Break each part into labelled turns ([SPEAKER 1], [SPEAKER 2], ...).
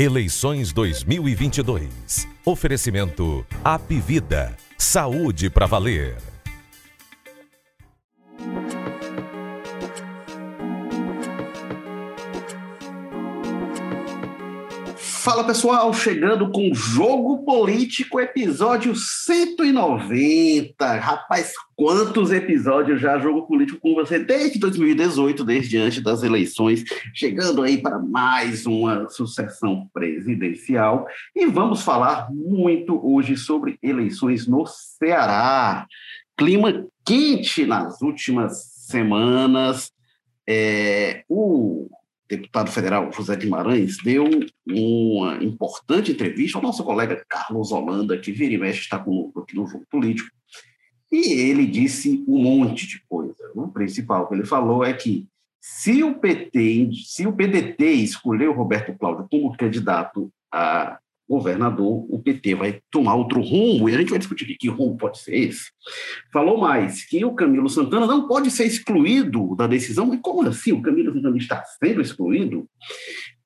[SPEAKER 1] Eleições 2022. Oferecimento Apivida. Saúde para valer.
[SPEAKER 2] Fala pessoal, chegando com Jogo Político, episódio 190. Rapaz, quantos episódios já Jogo Político com você desde 2018, desde antes das eleições, chegando aí para mais uma sucessão presidencial. E vamos falar muito hoje sobre eleições no Ceará. Clima quente nas últimas semanas. É, o deputado federal José Guimarães deu uma importante entrevista ao nosso colega Carlos Holanda, que vira e mexe está conosco aqui no jogo político, e ele disse um monte de coisa. O principal que ele falou é que se o PT, se o PDT escolher o Roberto Cláudio como candidato a governador, o PT vai tomar outro rumo, e a gente vai discutir que rumo pode ser esse. Falou mais que o Camilo Santana não pode ser excluído da decisão, mas como assim o Camilo Santana está sendo excluído?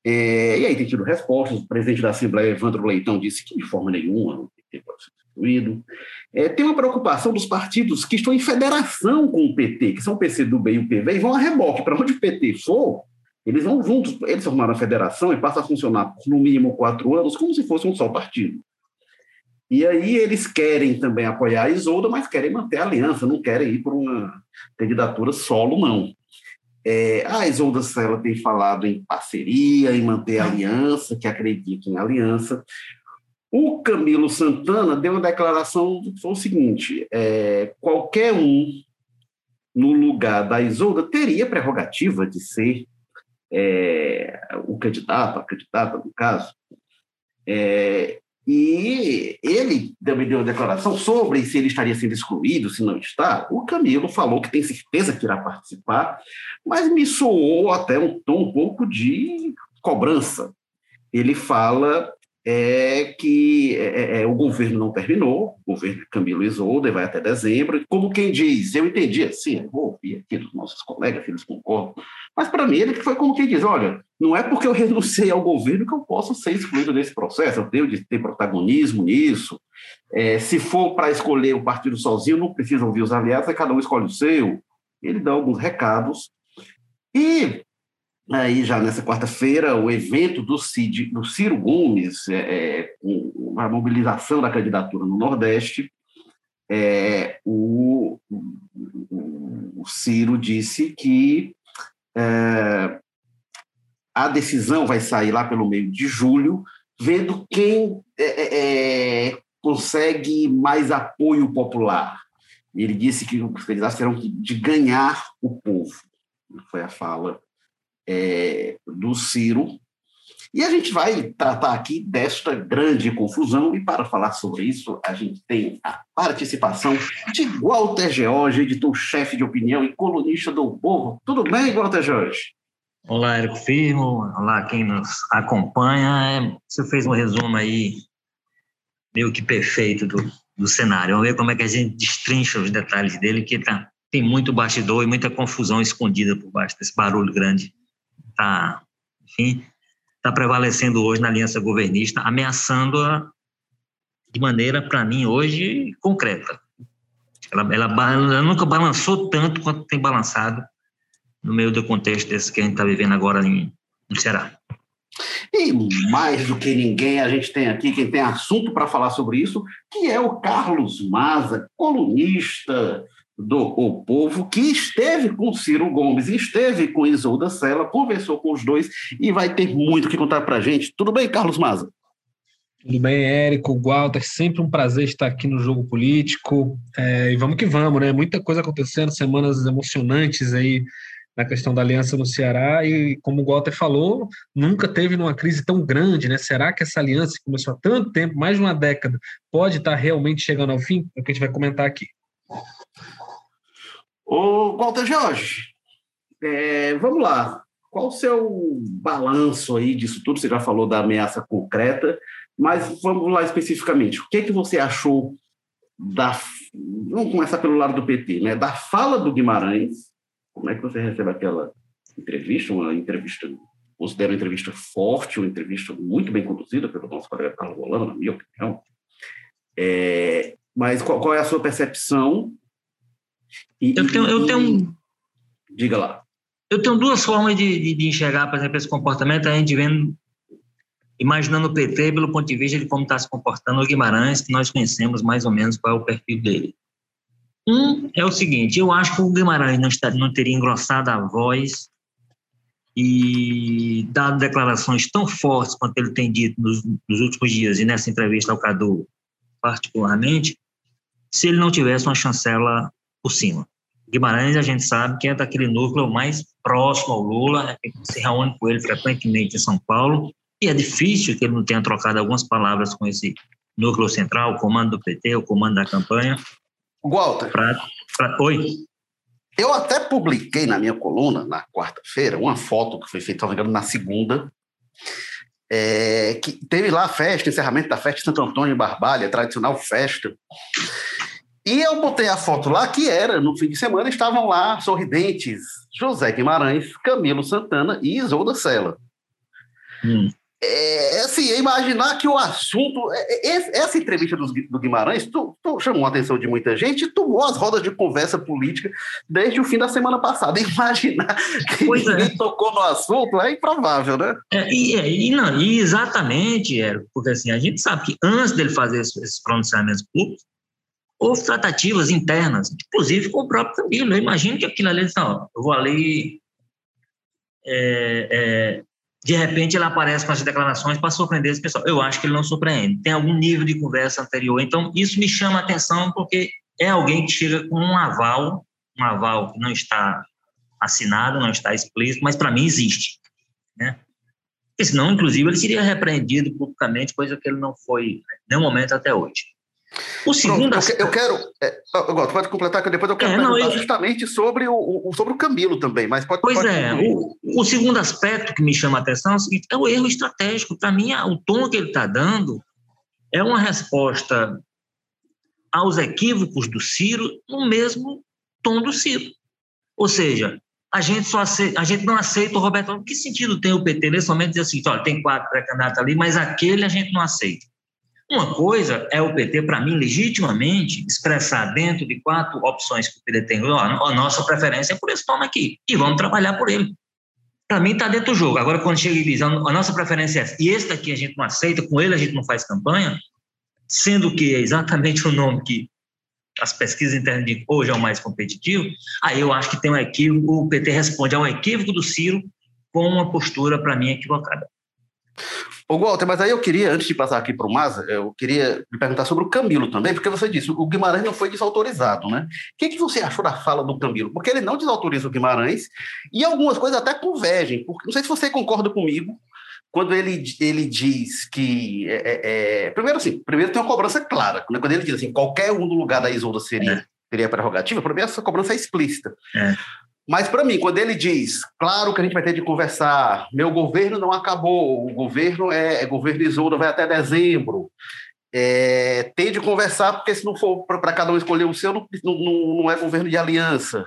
[SPEAKER 2] É, e aí tem tido respostas, o presidente da Assembleia, Evandro Leitão, disse que de forma nenhuma o PT pode ser excluído. É, tem uma preocupação dos partidos que estão em federação com o PT, que são o PCdoB e o PV, e vão a reboque, para onde o PT for, eles vão juntos, eles formaram a federação e passa a funcionar por no mínimo quatro anos, como se fosse um só partido. E aí eles querem também apoiar a Isolda, mas querem manter a aliança, não querem ir por uma candidatura solo, não. É, a Isolda Sela tem falado em parceria, em manter a aliança, que acredita em aliança. O Camilo Santana deu uma declaração que foi o seguinte: é, qualquer um no lugar da Isolda teria prerrogativa de ser é, o candidato, a candidata, no caso, é, e ele também deu uma declaração sobre se ele estaria sendo excluído, se não está. O Camilo falou que tem certeza que irá participar, mas me soou até um tom um pouco de cobrança. Ele fala é que é, é, é, o governo não terminou, o governo Camilo Isolda vai até dezembro, como quem diz, eu entendi assim, eu vou ouvir aqui dos nossos colegas, eles concordam, mas para mim ele foi como quem diz, olha, não é porque eu renunciei ao governo que eu posso ser excluído desse processo, eu tenho de ter protagonismo nisso, é, se for para escolher o partido sozinho, não precisa ouvir os aliados, cada um escolhe o seu, ele dá alguns recados, e Aí, já nessa quarta-feira, o evento do, Cid, do Ciro Gomes, é, é, a mobilização da candidatura no Nordeste, é, o, o, Ciro disse que é, a decisão vai sair lá pelo meio de julho, vendo quem é, é, é consegue mais apoio popular. Ele disse que os candidatos terão de ganhar o povo. Foi a fala é, do Ciro. E a gente vai tratar aqui desta grande confusão, e para falar sobre isso, a gente tem a participação de Walter George, editor-chefe de opinião e colunista do Povo. Tudo bem, Walter George?
[SPEAKER 3] Olá, Érico Firmo. Olá, quem nos acompanha. É, você fez um resumo aí meio que perfeito do, do cenário. Vamos ver como é que a gente destrincha os detalhes dele, que tá, tem muito bastidor e muita confusão escondida por baixo desse barulho grande está, enfim, está prevalecendo hoje na aliança governista, ameaçando-a de maneira, para mim, hoje concreta. Ela, ela, ela, nunca balançou tanto quanto tem balançado no meio do contexto desse que a gente está vivendo agora em, no Ceará.
[SPEAKER 2] E mais do que ninguém, a gente tem aqui quem tem assunto para falar sobre isso, que é o Carlos Maza, colunista do O Povo, que esteve com Ciro Gomes, esteve com Isolda Sela, conversou com os dois e vai ter muito que contar para a gente. Tudo bem, Carlos Maza?
[SPEAKER 4] Tudo bem, Érico, Walter, sempre um prazer estar aqui no Jogo Político. É, e vamos que vamos, né? Muita coisa acontecendo, semanas emocionantes aí na questão da aliança no Ceará e, como o Walter falou, nunca teve numa crise tão grande, né? Será que essa aliança que começou há tanto tempo, mais de uma década, pode estar realmente chegando ao fim? É o que a gente vai comentar aqui.
[SPEAKER 2] Ô, Walter Jorge, é, vamos lá. Qual o seu balanço aí disso tudo? Você já falou da ameaça concreta, mas vamos lá especificamente. O que, é que você achou da. Vamos começar pelo lado do PT, né? Da fala do Guimarães. Como é que você recebe aquela entrevista, uma entrevista considero uma entrevista forte, uma entrevista muito bem conduzida pelo nosso colega Carlos Rolando, na minha opinião. É, mas qual, qual, é a sua percepção?
[SPEAKER 3] E, eu, tenho, eu tenho.
[SPEAKER 2] Diga lá.
[SPEAKER 3] Eu tenho duas formas de, de, de enxergar, por exemplo, esse comportamento. A gente vendo, imaginando o PT pelo ponto de vista de como está se comportando o Guimarães, que nós conhecemos mais ou menos qual é o perfil dele. Um é o seguinte: eu acho que o Guimarães não, está, não teria engrossado a voz e dado declarações tão fortes quanto ele tem dito nos, nos últimos dias e nessa entrevista ao Cadu particularmente, se ele não tivesse uma chancela por cima. Guimarães, a gente sabe que é daquele núcleo mais próximo ao Lula, né, se reúne com ele frequentemente em São Paulo, e é difícil que ele não tenha trocado algumas palavras com esse núcleo central, o comando do PT, o comando da campanha.
[SPEAKER 2] Walter. Pra,
[SPEAKER 3] pra, oi?
[SPEAKER 2] Eu até publiquei na minha coluna, na quarta-feira, uma foto que foi feita, se na segunda, é, que teve lá a festa, encerramento da festa de Santo Antônio em Barbalha, tradicional festa. E eu botei a foto lá, que era, no fim de semana, estavam lá sorridentes José Guimarães, Camilo Santana e Isolda Sela. Hum é, assim, é imaginar que o assunto. É, é, essa entrevista do, do Guimarães tu, tu chamou a atenção de muita gente e tomou as rodas de conversa política desde o fim da semana passada. Imaginar que pois ninguém é. tocou no assunto é improvável, né?
[SPEAKER 3] É, e, e, não, e exatamente, Érico, porque assim, a gente sabe que antes dele fazer esses pronunciamentos públicos, houve tratativas internas, inclusive com o próprio Camilo. Eu imagino que aquilo ali, não, eu vou ali. É, é, de repente ele aparece com as declarações para surpreender esse pessoal. Eu acho que ele não surpreende. Tem algum nível de conversa anterior. Então, isso me chama a atenção porque é alguém que chega com um aval, um aval que não está assinado, não está explícito, mas para mim existe. Né? Porque senão, inclusive, ele seria repreendido publicamente, coisa que ele não foi em nenhum momento até hoje.
[SPEAKER 2] O segundo Pronto, eu quero. É, eu pode completar que depois eu quero é, perguntar não, eu... justamente sobre o, sobre o Camilo também, mas pode.
[SPEAKER 3] Pois
[SPEAKER 2] pode
[SPEAKER 3] é, o, o, segundo aspecto que me chama a atenção é o seguinte: é o erro estratégico. Para mim, o tom que ele está dando é uma resposta aos equívocos do Ciro no mesmo tom do Ciro. Ou seja, a gente só aceita, a gente não aceita o Roberto. Que sentido tem o PT nesse momento dizer assim, olha, tem quatro pré-candidatos ali, mas aquele a gente não aceita. Uma coisa é o PT, para mim, legitimamente expressar dentro de quatro opções que o PT tem, ó, a nossa preferência é por esse nome aqui, e vamos trabalhar por ele. Para mim, está dentro do jogo. Agora, quando chega e diz, a nossa preferência é essa, e esse daqui a gente não aceita, com ele a gente não faz campanha, sendo que é exatamente o nome que as pesquisas internas de hoje é o mais competitivo, aí eu acho que tem um equívoco, o PT responde ao equívoco do Ciro com uma postura, para mim, equivocada.
[SPEAKER 2] Ô, Walter, mas aí eu queria, antes de passar aqui para o Maza, eu queria lhe perguntar sobre o Camilo também, porque você disse, o Guimarães não foi desautorizado, né? O que, que você achou da fala do Camilo? Porque ele não desautoriza o Guimarães e algumas coisas até convergem. Porque, não sei se você concorda comigo, quando ele, ele diz que. É, é, é primeiro, assim, primeiro tem uma cobrança clara. Né? Quando ele diz assim, qualquer um no lugar da Isolda seria, é. seria prerrogativa, para mim essa cobrança é explícita. É. Mas, para mim, quando ele diz, claro que a gente vai ter de conversar, meu governo não acabou, o governo é, é governo vai até dezembro, é, tem de conversar, porque se não for para cada um escolher o seu, não, não, não é governo de aliança.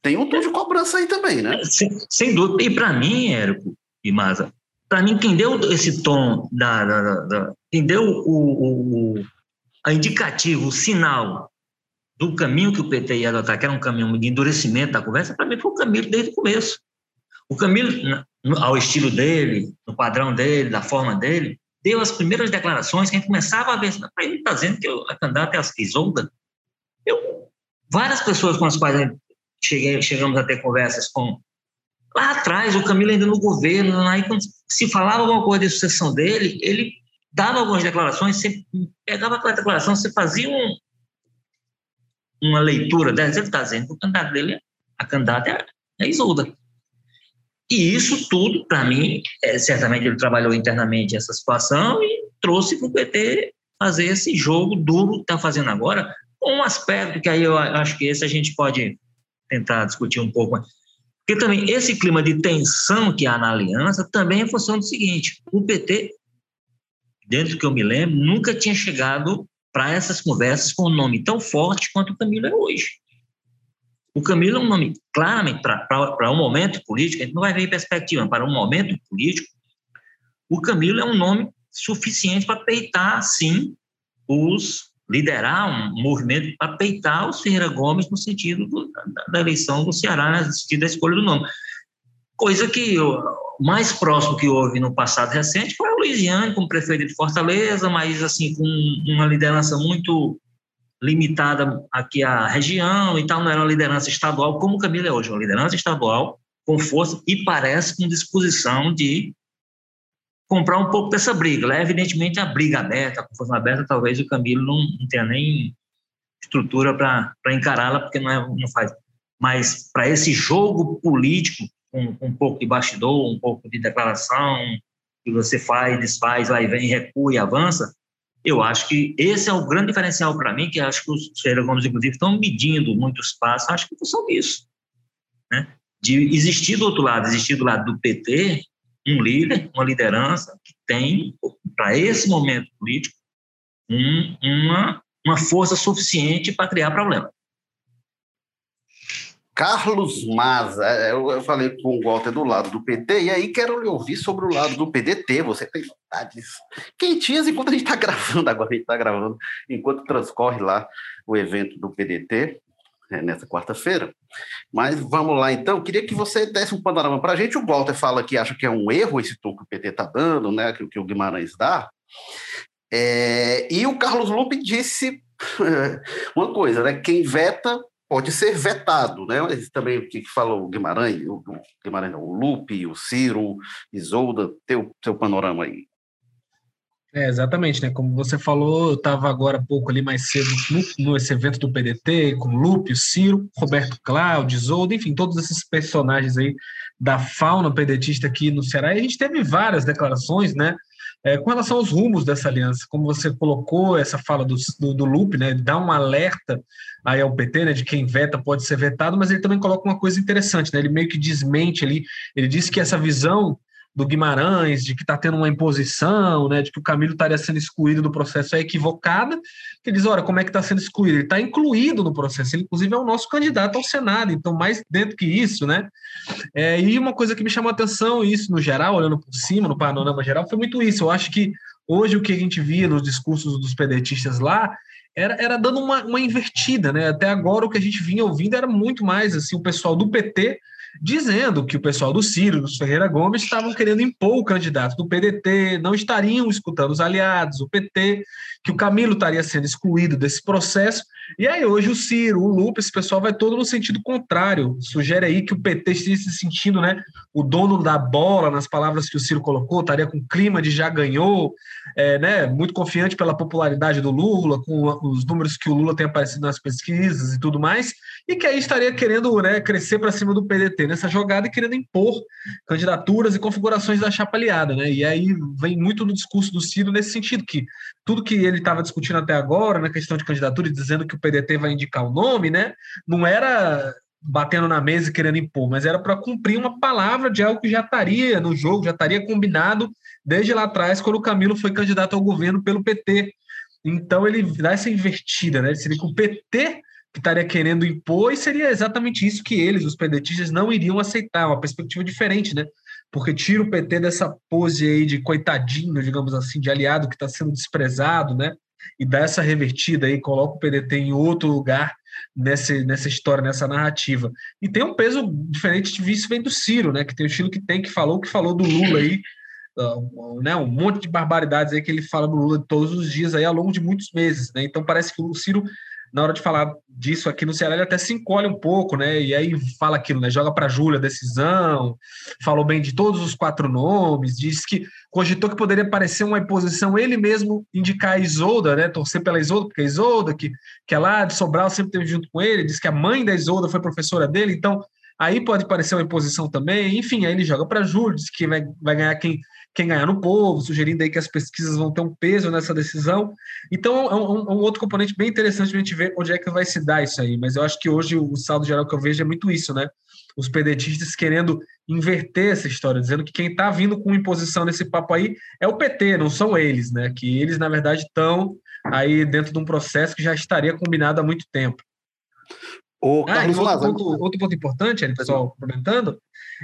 [SPEAKER 2] Tem um tom de cobrança aí também, né?
[SPEAKER 3] Sem, sem dúvida. E para mim, Érico e Maza, para mim, quem deu esse tom, da, da, da quem deu o, o, o a indicativo, o sinal do caminho que o PT ia adotar, que era um caminho de endurecimento da conversa, para mim foi o Camilo desde o começo. O Camilo, ao estilo dele, no padrão dele, da forma dele, deu as primeiras declarações que a gente começava a ver. Ele está dizendo que a candidata é a Isolda. Eu, várias pessoas com as quais cheguei, chegamos a ter conversas com. Lá atrás, o Camilo ainda no governo, aí quando se falava alguma coisa de sucessão dele, ele dava algumas declarações, você pegava aquela declaração, você fazia um, uma leitura dessa, ele está dizendo que o candidato dele, a candidata é, é Isolda. E isso tudo, para mim, é, certamente ele trabalhou internamente essa situação e trouxe para o PT fazer esse jogo duro que está fazendo agora, com um aspecto que aí eu acho que esse a gente pode tentar discutir um pouco. Porque também esse clima de tensão que há na aliança também é função do seguinte: o PT, dentro do que eu me lembro, nunca tinha chegado para essas conversas com um nome tão forte quanto o Camilo é hoje. O Camilo é um nome, claramente, para um momento político, a gente não vai ver em perspectiva, para um momento político, o Camilo é um nome suficiente para peitar, sim, os liderar um movimento para peitar os Ferreira Gomes no sentido do, da, da, eleição do Ceará, no sentido da escolha do nome. Coisa que o mais próximo que houve no passado recente foi o Luiziane como prefeito de Fortaleza, mas assim com uma liderança muito limitada aqui à região e tal, não era uma liderança estadual como o Camilo é hoje, uma liderança estadual com força e parece com disposição de comprar um pouco dessa briga. Lá, evidentemente, a briga aberta, a confusão aberta, talvez o Camilo não, não tenha nem estrutura para encará-la, porque não, é, não faz. Mas para esse jogo político, com, um pouco de bastidor, um pouco de declaração, que você faz, desfaz, vai, vem, recua e avança, eu acho que esse é o grande diferencial para mim, que acho que os Gomes, inclusive, estão medindo muitos passos, acho que são isso. Né? De existir do outro lado, existir do lado do PT, um líder, uma liderança que tem, para esse momento político, um, uma, uma força suficiente para criar problema.
[SPEAKER 2] Carlos Maza, é, eu falei com o Walter do lado do PT, e aí quero lhe ouvir sobre o lado do PDT. Você tem vontades quentinhas enquanto a gente está gravando, agora a gente está gravando, enquanto transcorre lá o evento do PDT é, nessa quarta-feira. Mas vamos lá então. Queria que você desse um panorama para a gente. O Walter fala que acha que é um erro esse tom que o PT está dando, né? Que, que o Guimarães dá. É, e o Carlos Lupe disse uma coisa, né? Quem veta pode ser vetado, né? Mas também o que falou o Guimarães, o Guimarães não, o Lupe, o Ciro, Isolda, teu, teu panorama aí.
[SPEAKER 4] É, exatamente, né? Como você falou, eu estava agora há pouco ali mais cedo no, nesse evento do PDT, com o Lupe, o Ciro, Roberto Cláudio, Isolda, enfim, todos esses personagens aí da fauna pedetista aqui no Ceará. E a gente teve várias declarações, né? É, com relação aos rumos dessa aliança, como você colocou essa fala do, do, do Lupe, né? Dá um alerta aí ao PT, né? De quem veta pode ser vetado, mas ele também coloca uma coisa interessante, né? Ele meio que desmente ali, ele disse que essa visão do Guimarães, de que está tendo uma imposição, né, de que o Camilo estaria sendo excluído do processo é equivocada, que diz, olha, como é que está sendo excluído? Ele está incluído no processo, ele inclusive é o nosso candidato ao Senado, então mais dentro que isso, né? É, e uma coisa que me chamou a atenção, isso no geral, olhando por cima, no panorama geral, foi muito isso. Eu acho que hoje o que a gente via nos discursos dos pedetistas lá era, era dando uma, uma invertida, né? Até agora o que a gente vinha ouvindo era muito mais assim, o pessoal do PT dizendo que o pessoal do Ciro, dos Ferreira Gomes, estavam querendo impor o candidato do PDT, não estariam escutando os aliados, o PT, que o Camilo estaria sendo excluído desse processo. E aí hoje o Ciro, o Lupe, esse pessoal vai todo no sentido contrário. Sugere aí que o PT esteja se sentindo, né, o dono da bola, nas palavras que o Ciro colocou, estaria com clima de já ganhou, é, né, muito confiante pela popularidade do Lula, com os números que o Lula tem aparecido nas pesquisas e tudo mais, e que aí estaria querendo, né, crescer para cima do PDT nessa jogada e querendo impor candidaturas e configurações da chapa aliada, né? E aí vem muito no discurso do Ciro nesse sentido que tudo que ele estava discutindo até agora na questão de candidatura, dizendo que o PDT vai indicar o nome, né? Não era batendo na mesa e querendo impor, mas era para cumprir uma palavra de algo que já estaria no jogo, já estaria combinado desde lá atrás, quando o Camilo foi candidato ao governo pelo PT. Então ele dá essa invertida, né? Seria que o PT que estaria querendo impor, e seria exatamente isso que eles, os pedetistas, não iriam aceitar, uma perspectiva diferente, né? Porque tira o PT dessa pose aí de coitadinho, digamos assim, de aliado que está sendo desprezado, né? E dá essa revertida aí, coloca o PDT em outro lugar nessa, nessa história, nessa narrativa. E tem um peso diferente de isso vem do Ciro, né? Que tem o estilo que tem, que falou, que falou do Lula aí, uh, né, um monte de barbaridades aí que ele fala do Lula todos os dias aí ao longo de muitos meses, né? Então parece que o Ciro na hora de falar disso aqui no Ceará, ele até se encolhe um pouco, né? E aí fala aquilo, né? Joga para Júlia a decisão, falou bem de todos os quatro nomes, disse que cogitou que poderia parecer uma imposição ele mesmo indicar a Isolda, né? Torcer pela Isolda, porque a Isolda, que, que é lá de Sobral, sempre teve junto com ele, disse que a mãe da Isolda foi professora dele, então aí pode parecer uma imposição também. Enfim, aí ele joga para Júlio, diz que vai, vai ganhar quem quem ganhar no povo, sugerindo aí que as pesquisas vão ter um peso nessa decisão. Então, é um, um outro componente bem interessante a gente ver onde é que vai se dar isso aí. Mas eu acho que hoje o saldo geral que eu vejo é muito isso, né? Os pedetistas querendo inverter essa história, dizendo que quem está vindo com imposição nesse papo aí é o PT, não são eles, né? Que eles, na verdade, estão aí dentro de um processo que já estaria combinado há muito tempo. O ah, outro, ponto, outro ponto importante, pessoal comentando,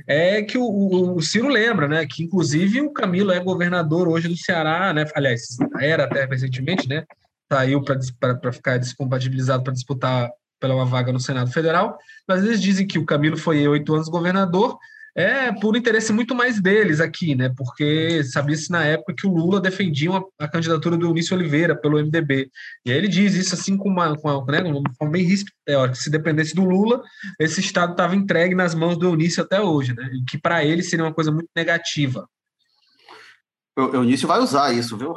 [SPEAKER 4] é que o, o, o, Ciro lembra, né, que inclusive o Camilo é governador hoje do Ceará, né, aliás, era até recentemente, né, saiu para ficar descompatibilizado para disputar pela uma vaga no Senado Federal, mas eles dizem que o Camilo foi oito anos governador é por interesse muito mais deles aqui, né? Porque sabia-se na época que o Lula defendia uma, a candidatura do Eunício Oliveira pelo MDB. E aí ele diz isso assim com uma, com uma, né, uma forma bem teórica. Se dependesse do Lula, esse Estado estava entregue nas mãos do Eunício até hoje, né? E que para ele seria uma coisa muito negativa.
[SPEAKER 2] O Eunício vai usar isso, viu?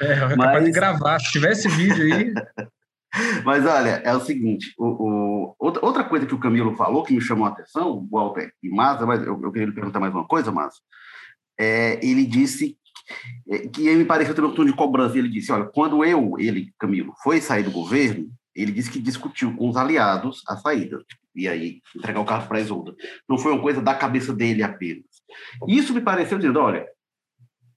[SPEAKER 4] É, é Mas... de gravar. Se tivesse vídeo aí.
[SPEAKER 2] Mas olha, é o seguinte: o, o, outra coisa que o Camilo falou que me chamou a atenção, Walter e Maza, mas eu, eu queria lhe perguntar mais uma coisa, Maza. É, ele disse que, que me pareceu ter um tom de cobrança. Ele disse: olha, quando eu, ele, Camilo, foi sair do governo, ele disse que discutiu com os aliados a saída. E aí, entregar o carro para a Isolda. Não foi uma coisa da cabeça dele apenas. Isso me pareceu dizendo: olha,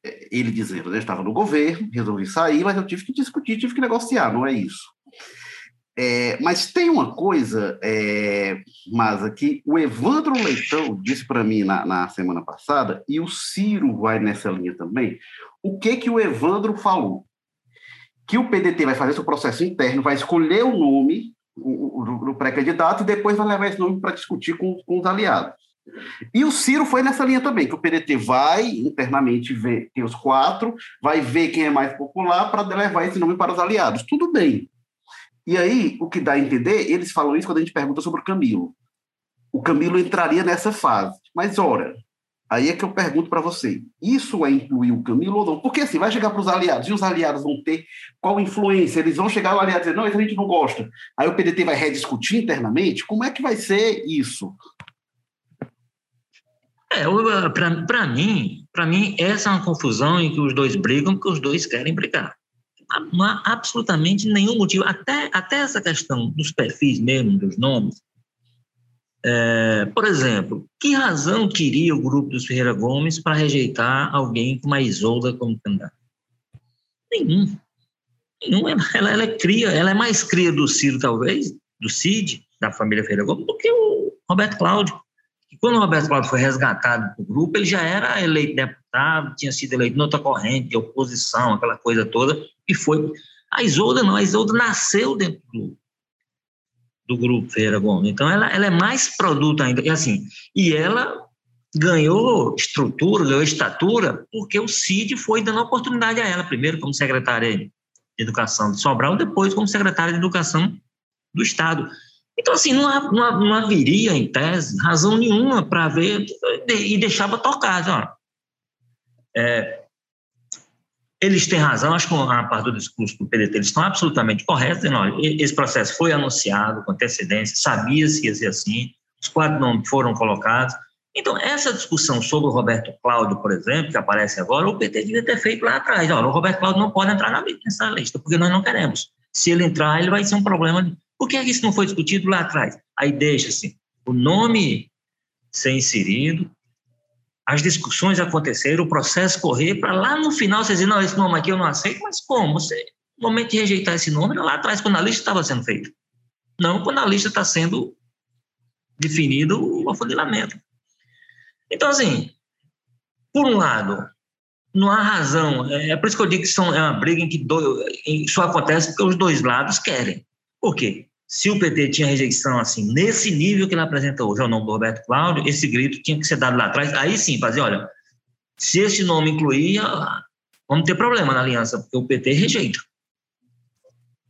[SPEAKER 2] é, ele dizendo, eu estava no governo, resolvi sair, mas eu tive que discutir, tive que negociar, não é isso. É, mas tem uma coisa, é, Masa, que o Evandro Leitão disse para mim na, na, semana passada, e o Ciro vai nessa linha também. O que que o Evandro falou? Que o PDT vai fazer seu processo interno, vai escolher o nome do pré-candidato e depois vai levar esse nome para discutir com, com os aliados. E o Ciro foi nessa linha também, que o PDT vai internamente ver, tem os quatro, vai ver quem é mais popular para levar esse nome para os aliados. Tudo bem. E aí, o que dá a entender, eles falam isso quando a gente pergunta sobre o Camilo. O Camilo entraria nessa fase. Mas, ora, aí é que eu pergunto para você: isso é incluir o Camilo ou não? Porque assim, vai chegar para os aliados, e os aliados vão ter qual influência? Eles vão chegar ao aliado e dizer: não, isso a gente não gosta. Aí o PDT vai rediscutir internamente? Como é que vai ser isso?
[SPEAKER 3] É, para mim, para mim, essa é uma confusão em que os dois brigam porque os dois querem brigar não há absolutamente nenhum motivo, até, até essa questão dos perfis mesmo, dos nomes. É, por exemplo, que razão teria o grupo dos Ferreira Gomes para rejeitar alguém como a Isolda como candidata? Nenhum. Nenhum. Ela, ela, é cria, ela é mais cria do Ciro, talvez, do Cid, da família Ferreira Gomes, do que o Roberto Cláudio. E quando o Roberto Cláudio foi resgatado do grupo, ele já era eleito deputado, tinha sido eleito noutra corrente oposição, aquela coisa toda, e foi. A Isolda não, a Isolda nasceu dentro do, do grupo Gomes. Então, ela, ela é mais produto ainda. E assim, e ela ganhou estrutura, ganhou estatura, porque o CID foi dando oportunidade a ela, primeiro como secretária de Educação de Sobral, depois como secretária de Educação do Estado. Então, assim, não, não, não haveria, em tese, razão nenhuma para ver e deixava tocar. É, eles têm razão, acho que a parte do discurso do PDT eles estão absolutamente corretos. Não, esse processo foi anunciado com antecedência, sabia-se que ia ser assim, os quatro nomes foram colocados. Então, essa discussão sobre o Roberto Cláudio, por exemplo, que aparece agora, o PT devia ter feito lá atrás. Olha, o Roberto Cláudio não pode entrar nessa lista, porque nós não queremos. Se ele entrar, ele vai ser um problema. Por que isso não foi discutido lá atrás? Aí deixa-se o nome ser inserido, as discussões aconteceram, o processo correr, para lá no final você dizer, não, esse nome aqui eu não aceito, mas como? Você, no momento de rejeitar esse nome, lá atrás, quando a lista estava sendo feita. Não quando a lista está sendo definido o afunilamento. Então, assim, por um lado, não há razão, é, é por isso que eu digo que são, é uma briga em que do, em, só acontece porque os dois lados querem. Por quê? Se o PT tinha rejeição assim, nesse nível que ele apresenta hoje, ao nome do Roberto Cláudio, esse grito tinha que ser dado lá atrás. Aí sim, fazer, olha, se esse nome incluía, vamos ter problema na aliança, porque o PT rejeita.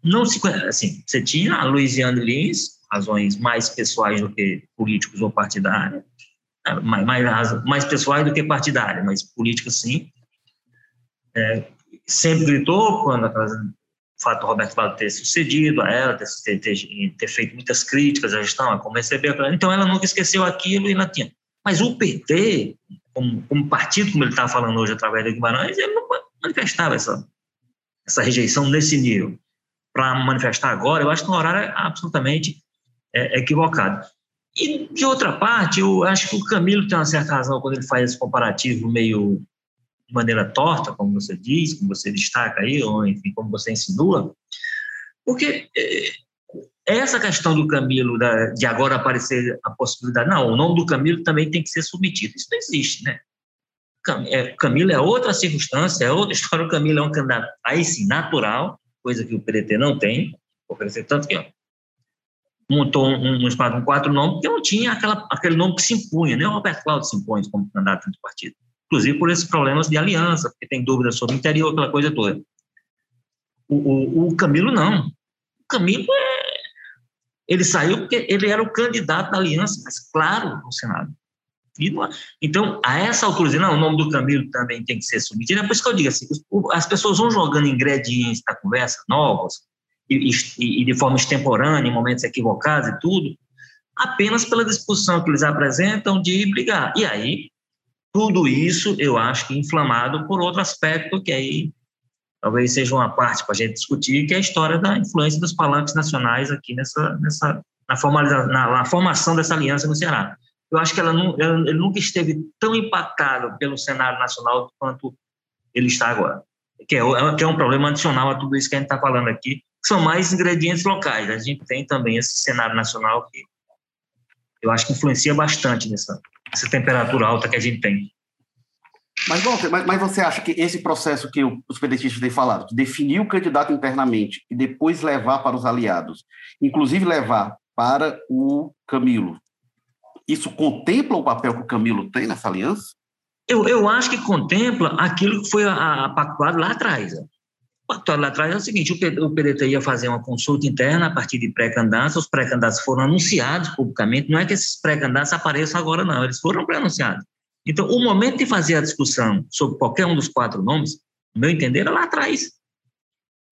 [SPEAKER 3] Não se assim, você tinha a Luiziane Lins, razões mais pessoais do que políticos ou partidárias, né, mais, mais, mais pessoais do que partidárias, mas políticas sim. É, sempre gritou quando fato do Roberto Cláudio ter sucedido a ela, ter, ter, ter, feito muitas críticas à gestão, a como receber, então ela nunca esqueceu aquilo e ela tinha. Mas o PT, como, como partido, como ele estava falando hoje através do Guimarães, ele não manifestava essa, essa rejeição nesse nível. Para manifestar agora, eu acho que o horário é absolutamente é, equivocado. E, de outra parte, eu acho que o Camilo tem uma certa razão quando ele faz esse comparativo meio de maneira torta, como você diz, como você destaca aí, ou enfim, como você insinua, porque é, essa questão do Camilo, da, de agora aparecer a possibilidade, não, o nome do Camilo também tem que ser submetido. Isso não existe, né? É, Camilo é outra circunstância, é outra história. O Camilo é um candidato, aí sim, natural, coisa que o PDT não tem, oferecer tanto que ó, montou um, um espaço com quatro nomes, porque não tinha aquela, aquele nome que se impunha, nem o Roberto Cláudio se impõe como candidato do partido. Inclusive por esses problemas de aliança, porque tem dúvidas sobre o interior, aquela coisa toda. O, o, o Camilo não. O Camilo é, ele saiu porque ele era o candidato da aliança, mas claro, no Senado. Então, a essa altura, não, o nome do Camilo também tem que ser submetido. É por isso que eu digo assim: as pessoas vão jogando ingredientes da conversa novos e, e, e de forma extemporânea, em momentos equivocados e tudo, apenas pela disposição que eles apresentam de brigar. E aí, tudo isso eu acho que inflamado por outro aspecto que aí talvez seja uma parte para a gente discutir, que é a história da influência dos palanques nacionais aqui nessa, nessa na, na, na formação dessa aliança no Ceará. Eu acho que ela, não, ela, ele nunca esteve tão impactado pelo cenário nacional quanto ele está agora, que é, que é um problema adicional a tudo isso que a gente está falando aqui, que são mais ingredientes locais. A gente tem também esse cenário nacional que eu acho que influencia bastante nessa, nessa temperatura alta que a gente tem.
[SPEAKER 2] Mas, Walter, mas, mas, você acha que esse processo que os pedetistas têm falado, de definir o candidato internamente e depois levar para os aliados, inclusive levar para o Camilo, isso contempla o papel que o Camilo tem nessa aliança?
[SPEAKER 3] Eu, eu acho que contempla aquilo que foi pactuado lá atrás. O pactuado lá atrás é o seguinte: o PDT ia fazer uma consulta interna a partir de pré-candidatos, os pré-candidatos foram anunciados publicamente, não é que esses pré-candidatos apareçam agora, não, eles foram pré-anunciados. Então, o momento de fazer a discussão sobre qualquer um dos quatro nomes, no meu entender, era lá atrás.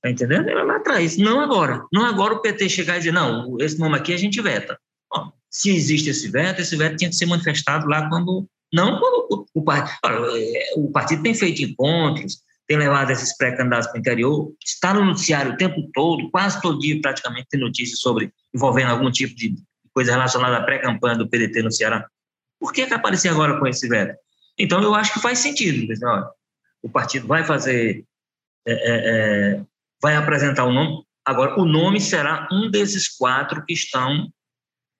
[SPEAKER 3] Está entendendo? Era lá atrás, não agora. Não agora o PT chegar e dizer, não, esse nome aqui a gente veta. Bom, se existe esse veto, esse veto tinha que ser manifestado lá quando. Não quando o, o, o, o partido tem feito encontros, tem levado esses pré-candidatos para o interior, está no noticiário o tempo todo, quase todo dia praticamente tem notícias sobre envolvendo algum tipo de coisa relacionada à pré-campanha do PDT no Ceará. Por que, que aparecer agora com esse veto? Então, eu acho que faz sentido. o partido vai fazer, é, é, é, vai apresentar o nome. Agora, o nome será um desses quatro que estão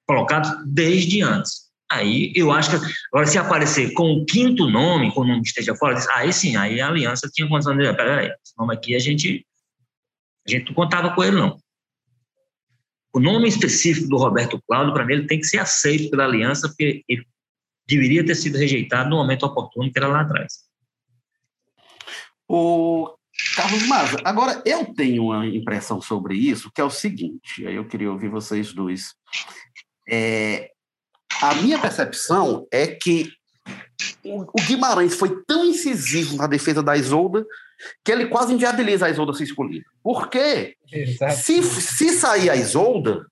[SPEAKER 3] colocados desde antes. Aí, eu acho que, agora, se aparecer com o quinto nome, quando nome esteja fora, aí sim, aí a aliança tinha condição de dizer, peraí, esse nome aqui a gente, a gente não contava com ele, não. O nome específico do Roberto Cláudio, para mim, ele tem que ser aceito pela aliança, porque ele deveria ter sido rejeitado no momento oportuno, que era lá atrás.
[SPEAKER 2] O Carlos Maza, agora eu tenho uma impressão sobre isso, que é o seguinte, aí eu queria ouvir vocês dois. É, a minha percepção é que o, Guimarães foi tão incisivo na defesa da Isolda que ele quase inviabiliza a Isolda ser escolhida. Porque se, se sair a Isolda,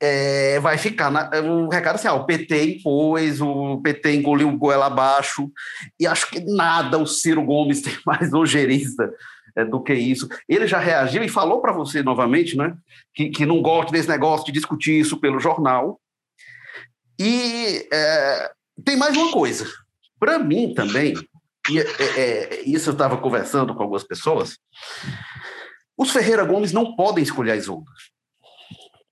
[SPEAKER 2] é, vai ficar na, o recado assim, ah, o PT impôs, o PT engoliu o goela abaixo, e acho que nada o Ciro Gomes tem mais ojeriza é, do que isso. Ele já reagiu e falou para você novamente, né, que, que não gosta desse negócio de discutir isso pelo jornal. E é, tem mais uma coisa. Para mim também, e é, é, isso eu estava conversando com algumas pessoas, os Ferreira Gomes não podem escolher as outras.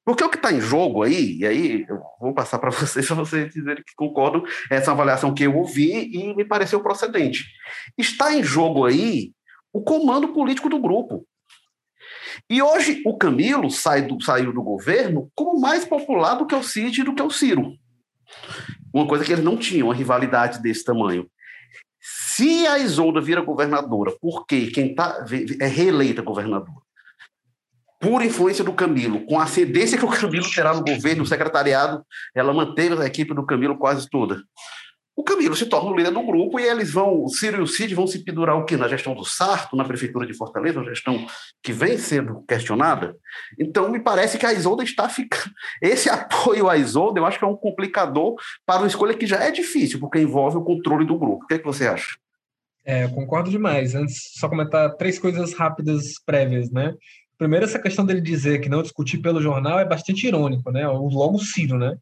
[SPEAKER 2] Porque o que está em jogo aí, e aí eu vou passar para vocês para vocês dizerem que concordam, essa avaliação que eu ouvi e me pareceu procedente. Está em jogo aí o comando político do grupo. E hoje o Camilo sai do, saiu do governo como mais popular do que o Cid e do que o Ciro. Uma coisa que eles não tinham, uma rivalidade desse tamanho. Se a Isolda vira governadora, porque quem tá, é reeleita governadora, por influência do Camilo, com a cedência que o Camilo terá no governo, no secretariado, ela manteve a equipe do Camilo quase toda. O Camilo se torna o líder do grupo e eles vão, o Ciro e o Cid vão se pendurar o quê? Na gestão do Sarto, na prefeitura de Fortaleza, uma gestão que vem sendo questionada. Então, me parece que a Isolda está ficando. Esse apoio à Isolda, eu acho que é um complicador para uma escolha que já é difícil, porque envolve o controle do grupo. O que, é que você acha?
[SPEAKER 4] É, concordo demais. Antes, só comentar três coisas rápidas prévias, né? Primeiro, essa questão dele dizer que não discutir pelo jornal é bastante irônico, né? Logo Ciro, né?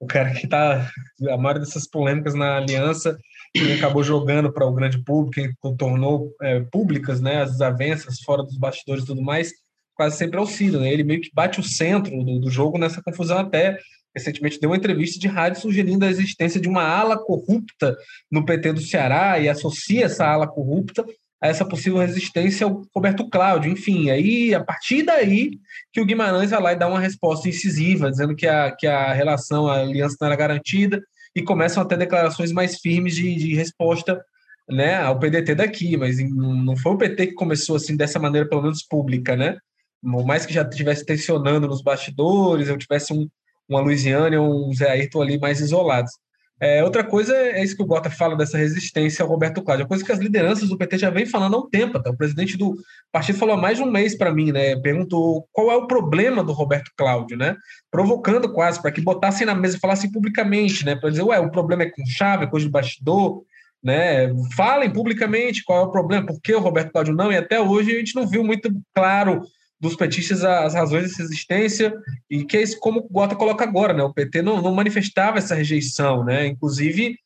[SPEAKER 4] O cara que está a maioria dessas polêmicas na aliança e acabou jogando para o grande público, que tornou é, públicas, né? As desavenças fora dos bastidores e tudo mais. quase sempre é o Ciro, né? Ele meio que bate o centro do, do jogo nessa confusão até recentemente deu uma entrevista de rádio sugerindo a existência de uma ala corrupta no PT do Ceará e associa essa ala corrupta a essa possível resistência ao Roberto Cláudio. Enfim, aí a partir daí que o Guimarães vai lá e dá uma resposta incisiva, dizendo que a, que a relação, a aliança não era garantida, e começam a ter declarações mais firmes de, de resposta né, ao PDT daqui, mas não foi o PT que começou assim dessa maneira, pelo menos pública, né? Por mais que já estivesse tensionando nos bastidores, eu tivesse um, uma Luiziane ou um Zé Ayrton ali mais isolados. É, outra coisa é isso que o Gota fala dessa resistência ao Roberto Cláudio, a coisa que as lideranças do PT já vem falando há um tempo. Tá? O presidente do partido falou há mais de um mês para mim, né? Perguntou qual é o problema do Roberto Cláudio, né? Provocando quase para que botassem na mesa e falassem publicamente, né? Para dizer, ué, o problema é com chave, é coisa de bastidor, né? Falem publicamente qual é o problema, por que o Roberto Cláudio não, e até hoje a gente não viu muito claro dos petistas as razões dessa existência e que é isso como o Gota coloca agora, né? O PT não, não manifestava essa rejeição, né? Inclusive,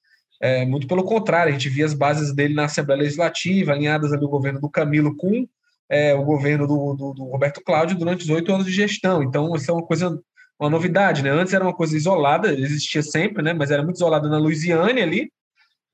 [SPEAKER 4] é, muito pelo contrário, a gente via as bases dele na Assembleia Legislativa, alinhadas ali o governo do Camilo com é, o governo do, do, do, Roberto Cláudio durante os oito anos de gestão. Então, isso é uma coisa, uma novidade, né? Antes era uma coisa isolada, existia sempre, né? Mas era muito isolada na Louisiana ali.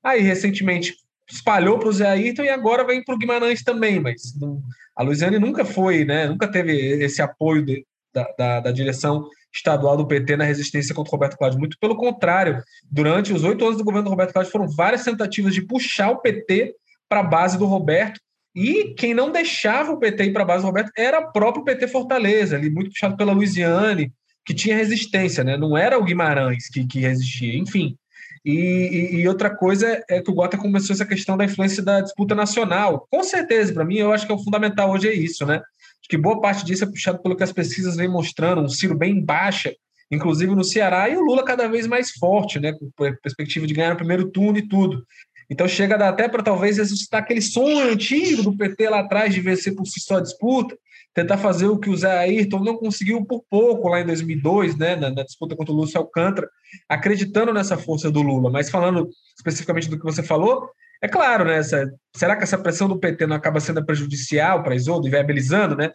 [SPEAKER 4] Aí, recentemente, espalhou para o Zé Ayrton e agora vem para o Guimarães também, mas não, a Luiziane nunca foi, né, nunca teve esse apoio de, da, da, da, direção estadual do PT na resistência contra o Roberto Cláudio. Muito pelo contrário, durante os oito anos do governo do Roberto Cláudio foram várias tentativas de puxar o PT para a base do Roberto, e quem não deixava o PT ir para a base do Roberto era o próprio PT Fortaleza, ali muito puxado pela Luiziane, que tinha resistência, né? não era o Guimarães que, que resistia, enfim. E, e, e, outra coisa é que o Gota começou essa questão da influência da disputa nacional. Com certeza, para mim, eu acho que é o fundamental hoje é isso, né? Acho que boa parte disso é puxado pelo que as pesquisas vêm mostrando, um Ciro bem baixa, inclusive no Ceará, e o Lula cada vez mais forte, né? Com perspectiva de ganhar no primeiro turno e tudo. Então chega a até para talvez ressuscitar aquele sonho antigo do PT lá atrás de vencer por si só a disputa, tentar fazer o que o Zé Ayrton não conseguiu por pouco lá em 2002, né, na, na disputa contra o Lúcio Alcântara, acreditando nessa força do Lula. Mas falando especificamente do que você falou, é claro, né, essa, será que essa pressão do PT não acaba sendo prejudicial para Isoldo e viabilizando, né?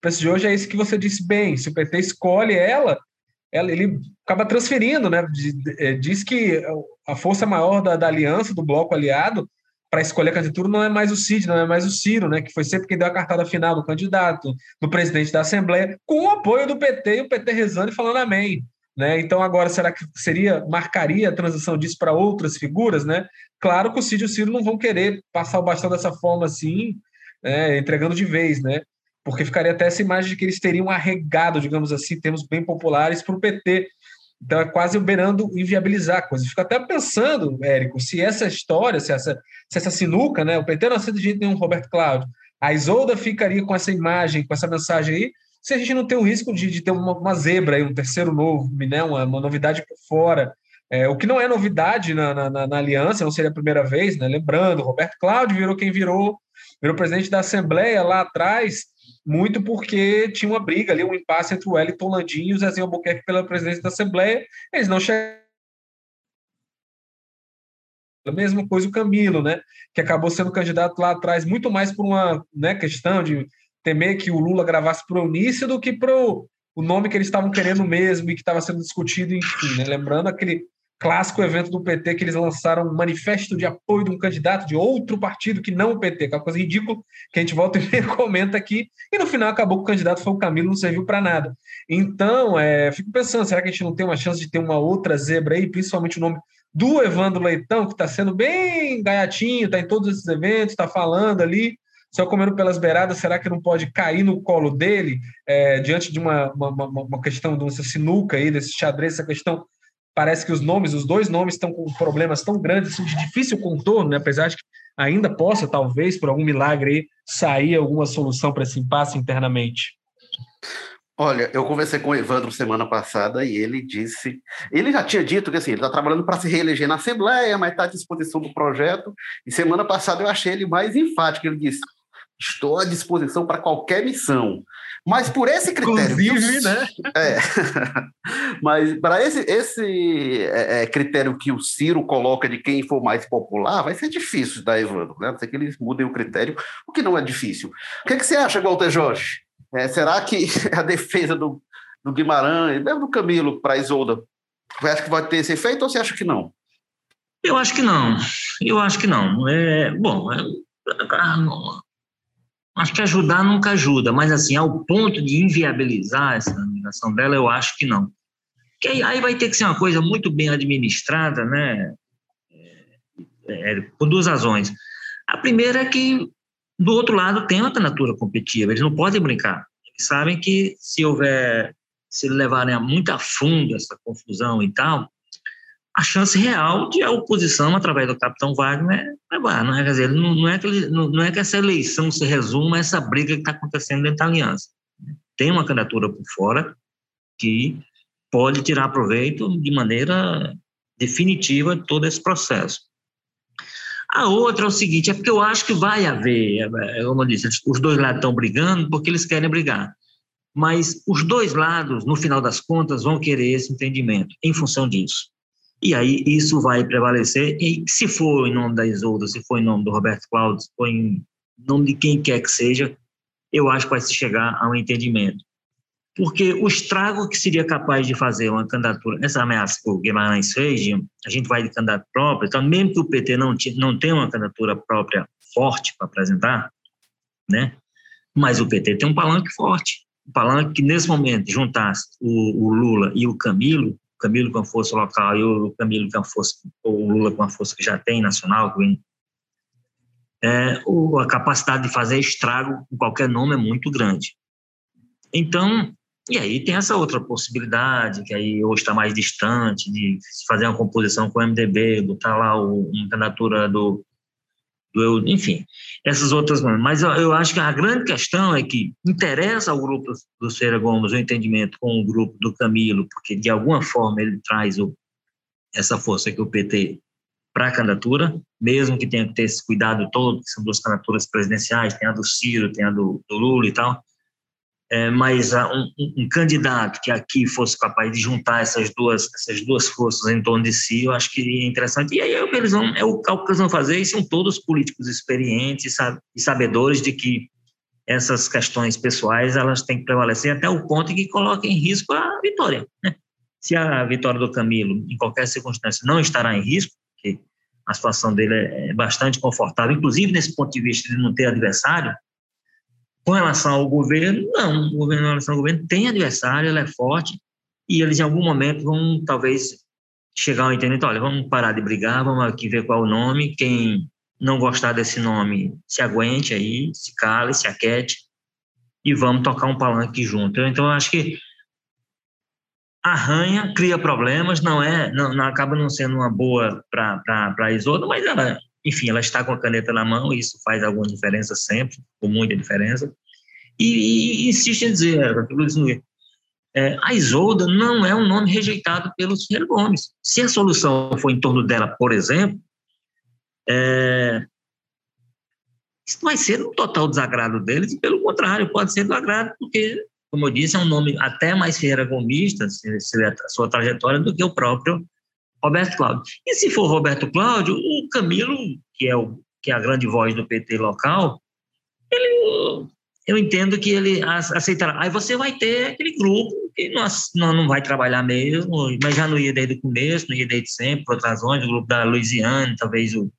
[SPEAKER 4] Preço de hoje é isso que você disse bem, se o PT escolhe ela, ela ele acaba transferindo, né? É, diz que a força maior da, da aliança, do bloco aliado, para escolher a candidatura não é mais o Cid, não é mais o Ciro, né, que foi sempre quem deu a cartada final do candidato, do presidente da Assembleia, com o apoio do PT e o PT rezando e falando amém. Né? Então, agora, será que seria, marcaria a transição disso para outras figuras? Né? Claro que o Cid e o Ciro não vão querer passar o bastão dessa forma assim, né, entregando de vez, né? porque ficaria até essa imagem de que eles teriam arregado, digamos assim, termos bem populares para o PT. Então é quase beirando inviabilizar a coisa. Fico até pensando, Érico, se essa história, se essa, se essa sinuca, né? O PT não aceita de jeito nenhum Roberto Cláudio. A Isolda ficaria com essa imagem, com essa mensagem aí, se a gente não tem o risco de, de ter uma, uma, zebra aí, um terceiro novo, né? uma, uma novidade por fora. É, o que não é novidade na, na, na, aliança, não seria a primeira vez, né? Lembrando, Roberto Cláudio virou quem virou, virou presidente da Assembleia lá atrás, muito porque tinha uma briga ali, um impasse entre o Wellington Landim e o Zezinho Albuquerque pela presidência da Assembleia. Eles não chegaram. A mesma coisa o Camilo, né? Que acabou sendo candidato lá atrás, muito mais por uma né, questão de temer que o Lula gravasse para o Eunício do que para o nome que eles estavam querendo mesmo e que estava sendo discutido, enfim, né? Lembrando aquele clássico evento do PT que eles lançaram um manifesto de apoio de um candidato de outro partido que não o PT, aquela coisa ridícula que a gente volta e comenta aqui, e no final acabou que o candidato foi o Camilo, não serviu para nada. Então, é, fico pensando, será que a gente não tem uma chance de ter uma outra zebra aí, principalmente o nome do Evandro Leitão, que está sendo bem gaiatinho, está em todos esses eventos, está falando ali, só comendo pelas beiradas, será que não pode cair no colo dele, é, diante de uma, uma, uma questão dessa sinuca aí, desse xadrez, essa questão parece que os nomes, os dois nomes estão com problemas tão grandes, assim, de difícil contorno, né? apesar de que ainda possa, talvez, por algum milagre, aí, sair alguma solução para esse impasse internamente.
[SPEAKER 2] Olha, eu conversei com o Evandro semana passada e ele disse, ele já tinha dito que assim, ele está trabalhando para se reeleger na Assembleia, mas está à disposição do projeto. E semana passada eu achei ele mais enfático. Ele disse: estou à disposição para qualquer missão. Mas por esse critério.
[SPEAKER 4] Inclusive, né?
[SPEAKER 2] É, mas para esse, esse é, é, critério que o Ciro coloca de quem for mais popular, vai ser difícil da Evandro, né? Não sei que eles mudem o critério, o que não é difícil. O que, é que você acha, Walter Jorge? É, será que a defesa do, do Guimarães, mesmo do Camilo para a Isolda, você acha que vai ter esse efeito ou você acha que não?
[SPEAKER 3] Eu acho que não. Eu acho que não. É, bom, é, acho que ajudar nunca ajuda, mas assim, ao ponto de inviabilizar essa nominação dela, eu acho que não. Que aí, aí vai ter que ser uma coisa muito bem administrada, né? É, é, por duas razões. A primeira é que, do outro lado, tem uma candidatura competitiva, eles não podem brincar. Eles sabem que se houver, se levarem muito a fundo essa confusão e tal, a chance real de a oposição, através do capitão Wagner, levar. Não é, quer dizer, não, não, é que não, não, é que essa eleição se resuma a essa briga que está acontecendo dentro da aliança. Tem uma candidatura por fora que pode tirar proveito de maneira definitiva de todo esse processo. A outra é o seguinte, é porque eu acho que vai haver, é, como eu disse, os dois lados estão brigando porque eles querem brigar. Mas os dois lados, no final das contas, vão querer esse entendimento em função disso. E aí isso vai prevalecer, e se for em nome da Isolda, se for em nome do Roberto Cláudio, se for em nome de quem quer que seja, eu acho que vai se chegar a um entendimento. Porque o estrago que seria capaz de fazer uma candidatura, essa ameaça que o Guimarães fez, a gente vai de candidato próprio, então mesmo que o PT não, não tenha uma candidatura própria forte para apresentar, né? mas o PT tem um palanque forte. Um palanque que, nesse momento, juntasse o, o Lula e o Camilo, Camilo com a força local e o Camilo com a força, o Lula com a força que já tem nacional, é, a capacidade de fazer estrago com qualquer nome é muito grande. Então, e aí tem essa outra possibilidade, que aí hoje está mais distante, de fazer uma composição com o MDB, botar lá o, uma candidatura do, enfim, essas outras Mas eu, eu, acho que a grande questão é que interessa ao grupo do Feira Gomes o entendimento com o grupo do Camilo, porque de alguma forma ele traz o, essa força que o PT para a candidatura, mesmo que tenha que ter esse cuidado todo, que são duas candidaturas presidenciais, tem a do Ciro, tem a do, do Lula e tal, é, mas um, um, candidato que aqui fosse capaz de juntar essas duas, essas duas forças em torno de si, eu acho que é interessante. E aí é o que eles vão, é o cálculo que eles vão fazer, e são todos políticos experientes e sabedores de que essas questões pessoais elas têm que prevalecer até o ponto que coloquem em risco a vitória. Né? Se a vitória do Camilo, em qualquer circunstância, não estará em risco, porque a situação dele é bastante confortável, inclusive nesse ponto de vista de não ter adversário, com relação ao governo, não. O governo, em relação ao governo, tem adversário, ele é forte, e eles, em algum momento, vão, talvez, chegar ao entendimento: olha, vamos parar de brigar, vamos aqui ver qual é o nome. Quem não gostar desse nome, se aguente aí, se cale, se aquete, e vamos tocar um palanque junto. Então, eu acho que arranha, cria problemas, não é, não, não acaba não sendo uma boa para a Isolda, mas ela enfim, ela está com a caneta na mão, e isso faz alguma diferença sempre, com muita diferença. E, e insiste em dizer, é, a Isolda não é um nome rejeitado pelos Ferreira Gomes. Se a solução for em torno dela, por exemplo, é, isso vai ser um total desagrado deles, e pelo contrário, pode ser do agrado, porque, como eu disse, é um nome até mais Ferreira Gomista, se, se a sua trajetória, do que o próprio Roberto Cláudio. E se for Roberto Cláudio, o Camilo, que é, o, que é a grande voz do PT local, ele, eu entendo que ele aceitará. Aí você vai ter aquele grupo que não, não, vai trabalhar mesmo, mas já não ia desde o começo, não ia desde sempre, por outras razões, o grupo da Louisiana, talvez o,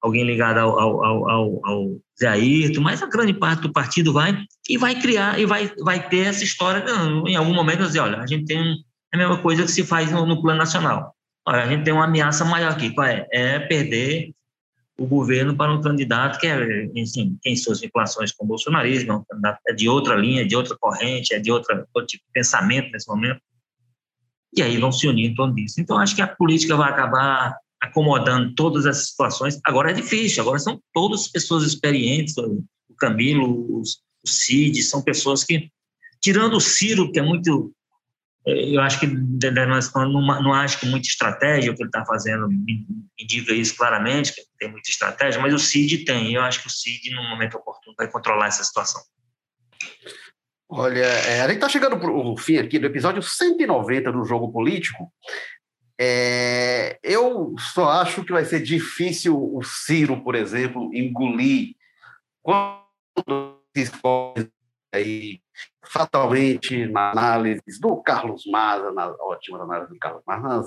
[SPEAKER 3] alguém ligado ao, ao, ao, ao Zé Ayrton, mas a grande parte do partido vai e vai criar, e vai, vai ter essa história, em algum momento, dizer, olha, a gente tem um é a mesma coisa que se faz no, no plano nacional. Olha, a gente tem uma ameaça maior aqui, qual é? É perder o governo para um candidato que é, enfim, tem suas vinculações com o bolsonarismo, é é de outra linha, de outra corrente, é de outra, outro tipo de pensamento nesse momento. E aí vão se unir em torno disso. Então, acho que a política vai acabar acomodando todas essas situações. Agora é difícil, agora são todas pessoas experientes, o Camilo, o Cid, são pessoas que, tirando o Ciro, que é muito eu acho que não, não acho que muita estratégia o que ele está fazendo me, diga isso claramente, que tem muita estratégia, mas o CID tem. Eu acho que o CID, no momento oportuno, vai controlar essa situação.
[SPEAKER 2] Olha, é, a gente está chegando para o fim aqui do episódio 190 do Jogo Político. É, eu só acho que vai ser difícil o Ciro, por exemplo, engolir quando se escolhe aí fatalmente na análise do Carlos Maza, na ótima análise do Carlos Maza, nas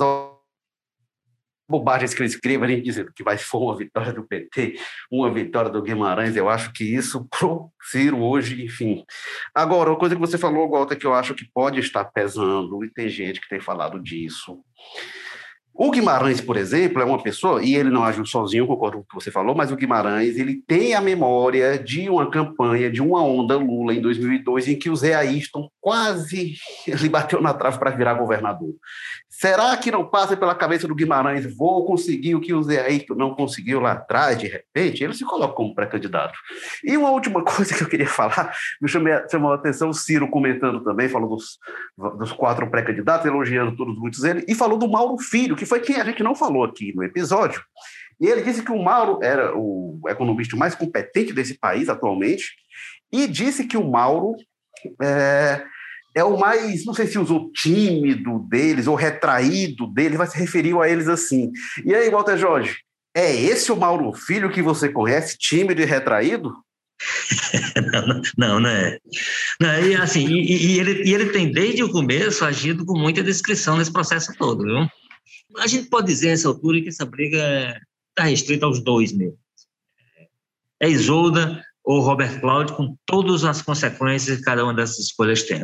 [SPEAKER 2] bobagens que ele escreve, a gente dizendo que vai ser uma vitória do PT, uma vitória do Guimarães, eu acho que isso pro Ciro hoje, enfim. Agora, uma coisa que você falou, Walter, que eu acho que pode estar pesando, e tem gente que tem falado disso, o Guimarães, por exemplo, é uma pessoa, e ele não agiu sozinho, concordo com o que você falou, mas o Guimarães ele tem a memória de uma campanha, de uma onda Lula em 2002, em que o Zé Ayrton quase ele bateu na trave para virar governador. Será que não passa pela cabeça do Guimarães, vou conseguir o que o Zé Ayrton não conseguiu lá atrás, de repente? Ele se coloca como pré-candidato. E uma última coisa que eu queria falar, me chamou, chamou a atenção o Ciro comentando também, falou dos, dos quatro pré-candidatos, elogiando todos muitos eles, e falou do Mauro Filho, que foi quem a gente não falou aqui no episódio. E ele disse que o Mauro era o economista mais competente desse país atualmente, e disse que o Mauro é, é o mais, não sei se usou tímido deles ou retraído deles, vai se referir a eles assim. E aí, Walter Jorge, é esse o Mauro Filho que você conhece, tímido e retraído?
[SPEAKER 3] não, não, não é. Não, e, assim, e, e, ele, e ele tem desde o começo agido com muita descrição nesse processo todo, viu? A gente pode dizer nessa altura que essa briga está restrita aos dois mesmo. É Isolda ou Robert Cláudio, com todas as consequências que cada uma dessas escolhas tem.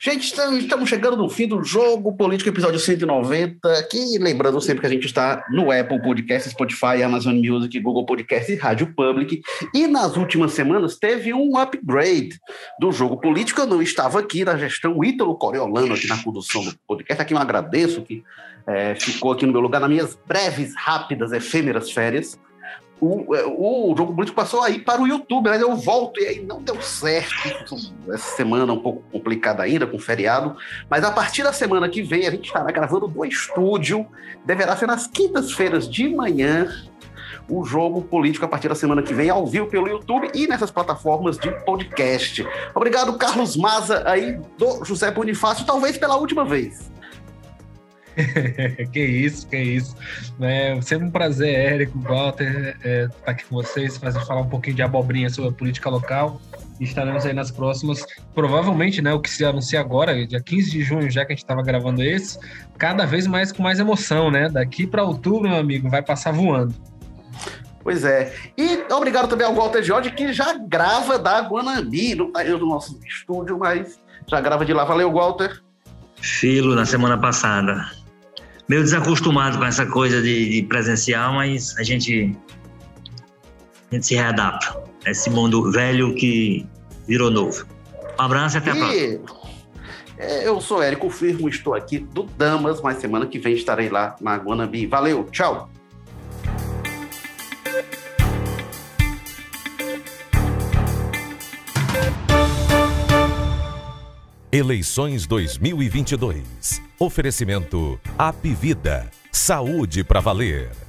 [SPEAKER 2] Gente, estamos chegando no fim do jogo político, episódio 190. Aqui, lembrando sempre que a gente está no Apple Podcast, Spotify, Amazon Music, Google Podcast e Rádio Public. E nas últimas semanas teve um upgrade do jogo político. Eu não estava aqui na gestão Ítalo Coriolano, aqui na condução do podcast. Aqui eu agradeço que é, ficou aqui no meu lugar nas minhas breves, rápidas, efêmeras férias o, é, o jogo político passou aí para o YouTube, mas eu volto e aí não deu certo. Essa semana um pouco complicada ainda, com feriado. Mas a partir da semana que vem, a gente estará gravando do estúdio. Deverá ser nas quintas-feiras de manhã. O jogo político a partir da semana que vem, ao vivo pelo YouTube e nessas plataformas de podcast. Obrigado, Carlos Maza, aí do José Bonifácio, talvez pela última vez.
[SPEAKER 4] que isso, que isso. É sempre um prazer, Érico, Walter, estar é, tá aqui com vocês, fazer falar um pouquinho de abobrinha sobre a política local. E estaremos aí nas próximas. Provavelmente, né, o que se anuncia agora, dia 15 de junho, já que a gente estava gravando esse, cada vez mais com mais emoção, né? Daqui para outubro, meu amigo, vai passar voando.
[SPEAKER 2] Pois é. E obrigado também ao Walter Jorge, que já grava da Guanambi, não está aí no nosso estúdio, mas já grava de lá. Valeu, Walter.
[SPEAKER 3] Filo na semana passada meio desacostumado com essa coisa de, de presencial, mas a gente, a gente se readapta. Esse mundo velho que virou novo. Um abraço e até a próxima.
[SPEAKER 2] É, eu sou Érico Firmo, estou aqui do Damas, mas semana que vem estarei lá na Guanabi. Valeu, tchau!
[SPEAKER 1] Eleições 2022. Oferecimento Apivida. Saúde para valer.